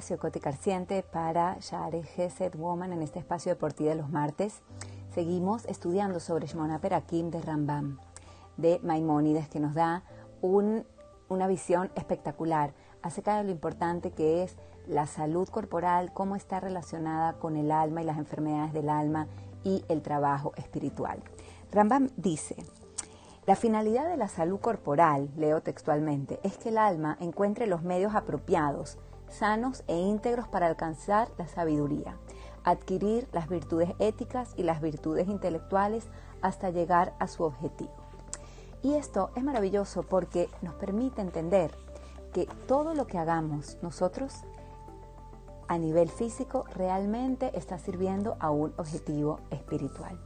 espacio Cote Carciente para Share Geset Woman en este espacio de por de los martes. Seguimos estudiando sobre Shmona Perakim de Rambam, de Maimónides, que nos da una visión espectacular acerca de lo importante que es la salud corporal, cómo está relacionada con el alma y las enfermedades del alma y el trabajo espiritual. Rambam dice, la finalidad de la salud corporal, leo textualmente, es que el alma encuentre los medios apropiados, sanos e íntegros para alcanzar la sabiduría, adquirir las virtudes éticas y las virtudes intelectuales hasta llegar a su objetivo. Y esto es maravilloso porque nos permite entender que todo lo que hagamos nosotros a nivel físico realmente está sirviendo a un objetivo espiritual.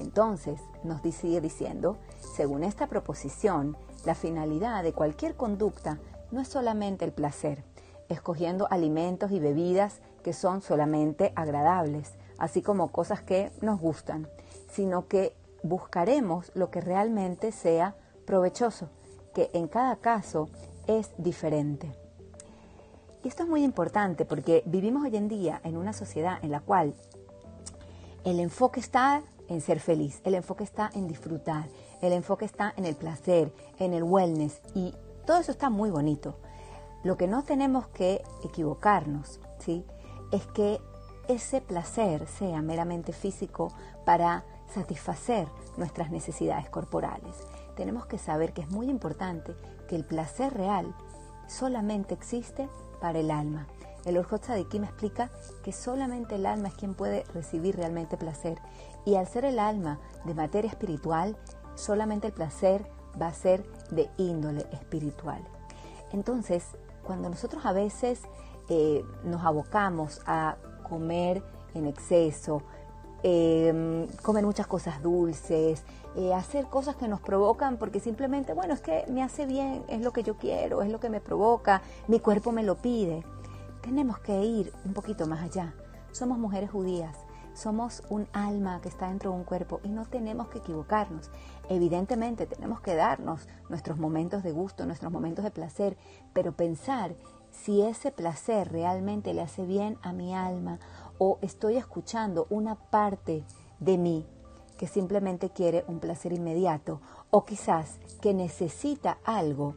Entonces, nos sigue diciendo, según esta proposición, la finalidad de cualquier conducta no es solamente el placer, escogiendo alimentos y bebidas que son solamente agradables, así como cosas que nos gustan, sino que buscaremos lo que realmente sea provechoso, que en cada caso es diferente. Y esto es muy importante porque vivimos hoy en día en una sociedad en la cual el enfoque está en ser feliz, el enfoque está en disfrutar, el enfoque está en el placer, en el wellness y todo eso está muy bonito. Lo que no tenemos que equivocarnos, ¿sí? Es que ese placer sea meramente físico para satisfacer nuestras necesidades corporales. Tenemos que saber que es muy importante que el placer real solamente existe para el alma. El Orjot me explica que solamente el alma es quien puede recibir realmente placer y al ser el alma de materia espiritual, solamente el placer va a ser de índole espiritual. Entonces, cuando nosotros a veces eh, nos abocamos a comer en exceso, eh, comer muchas cosas dulces, eh, hacer cosas que nos provocan porque simplemente, bueno, es que me hace bien, es lo que yo quiero, es lo que me provoca, mi cuerpo me lo pide. Tenemos que ir un poquito más allá. Somos mujeres judías, somos un alma que está dentro de un cuerpo y no tenemos que equivocarnos. Evidentemente tenemos que darnos nuestros momentos de gusto, nuestros momentos de placer, pero pensar si ese placer realmente le hace bien a mi alma o estoy escuchando una parte de mí que simplemente quiere un placer inmediato o quizás que necesita algo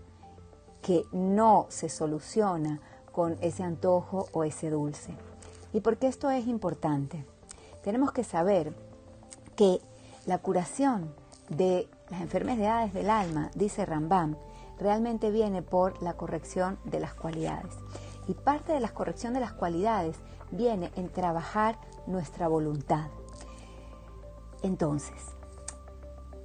que no se soluciona con ese antojo o ese dulce. ¿Y por qué esto es importante? Tenemos que saber que la curación de las enfermedades del alma, dice Rambam, realmente viene por la corrección de las cualidades. Y parte de la corrección de las cualidades viene en trabajar nuestra voluntad. Entonces,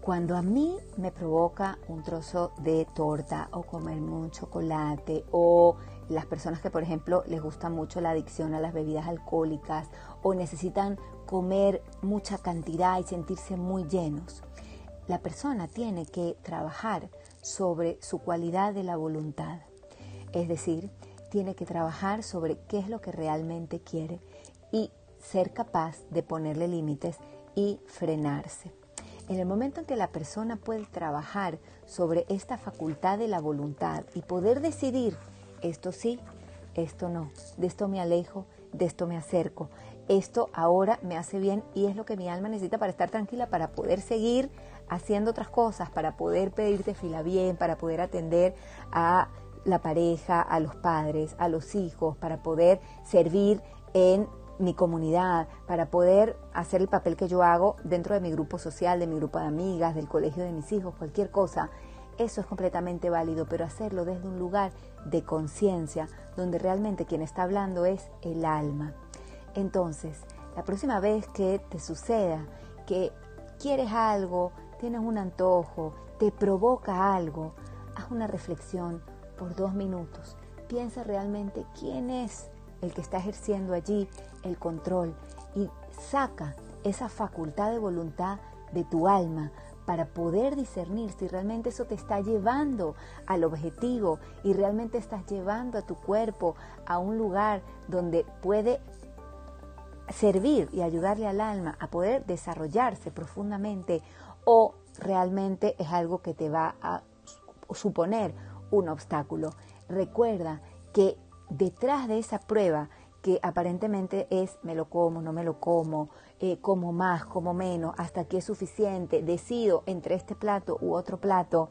cuando a mí me provoca un trozo de torta o comer un chocolate o las personas que por ejemplo les gusta mucho la adicción a las bebidas alcohólicas o necesitan comer mucha cantidad y sentirse muy llenos. La persona tiene que trabajar sobre su cualidad de la voluntad. Es decir, tiene que trabajar sobre qué es lo que realmente quiere y ser capaz de ponerle límites y frenarse. En el momento en que la persona puede trabajar sobre esta facultad de la voluntad y poder decidir esto sí, esto no, de esto me alejo, de esto me acerco, esto ahora me hace bien y es lo que mi alma necesita para estar tranquila, para poder seguir haciendo otras cosas, para poder pedirte fila bien, para poder atender a la pareja, a los padres, a los hijos, para poder servir en mi comunidad, para poder hacer el papel que yo hago dentro de mi grupo social, de mi grupo de amigas, del colegio de mis hijos, cualquier cosa. Eso es completamente válido, pero hacerlo desde un lugar de conciencia, donde realmente quien está hablando es el alma. Entonces, la próxima vez que te suceda que quieres algo, tienes un antojo, te provoca algo, haz una reflexión por dos minutos. Piensa realmente quién es el que está ejerciendo allí el control y saca esa facultad de voluntad de tu alma para poder discernir si realmente eso te está llevando al objetivo y realmente estás llevando a tu cuerpo a un lugar donde puede servir y ayudarle al alma a poder desarrollarse profundamente o realmente es algo que te va a suponer un obstáculo. Recuerda que detrás de esa prueba que aparentemente es me lo como, no me lo como, eh, como más, como menos, hasta que es suficiente, decido entre este plato u otro plato,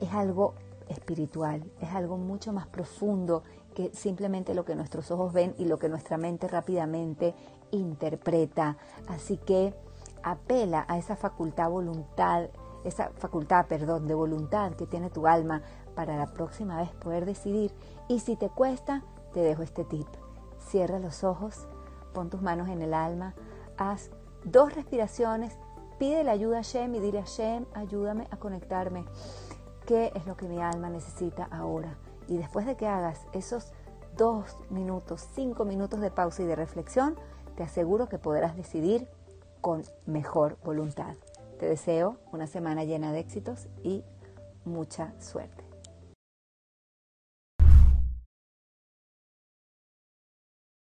es algo espiritual, es algo mucho más profundo que simplemente lo que nuestros ojos ven y lo que nuestra mente rápidamente interpreta. Así que apela a esa facultad voluntad, esa facultad, perdón, de voluntad que tiene tu alma para la próxima vez poder decidir. Y si te cuesta, te dejo este tip. Cierra los ojos, pon tus manos en el alma, haz dos respiraciones, pide la ayuda a Shem y dile a Shem, ayúdame a conectarme. ¿Qué es lo que mi alma necesita ahora? Y después de que hagas esos dos minutos, cinco minutos de pausa y de reflexión, te aseguro que podrás decidir con mejor voluntad. Te deseo una semana llena de éxitos y mucha suerte.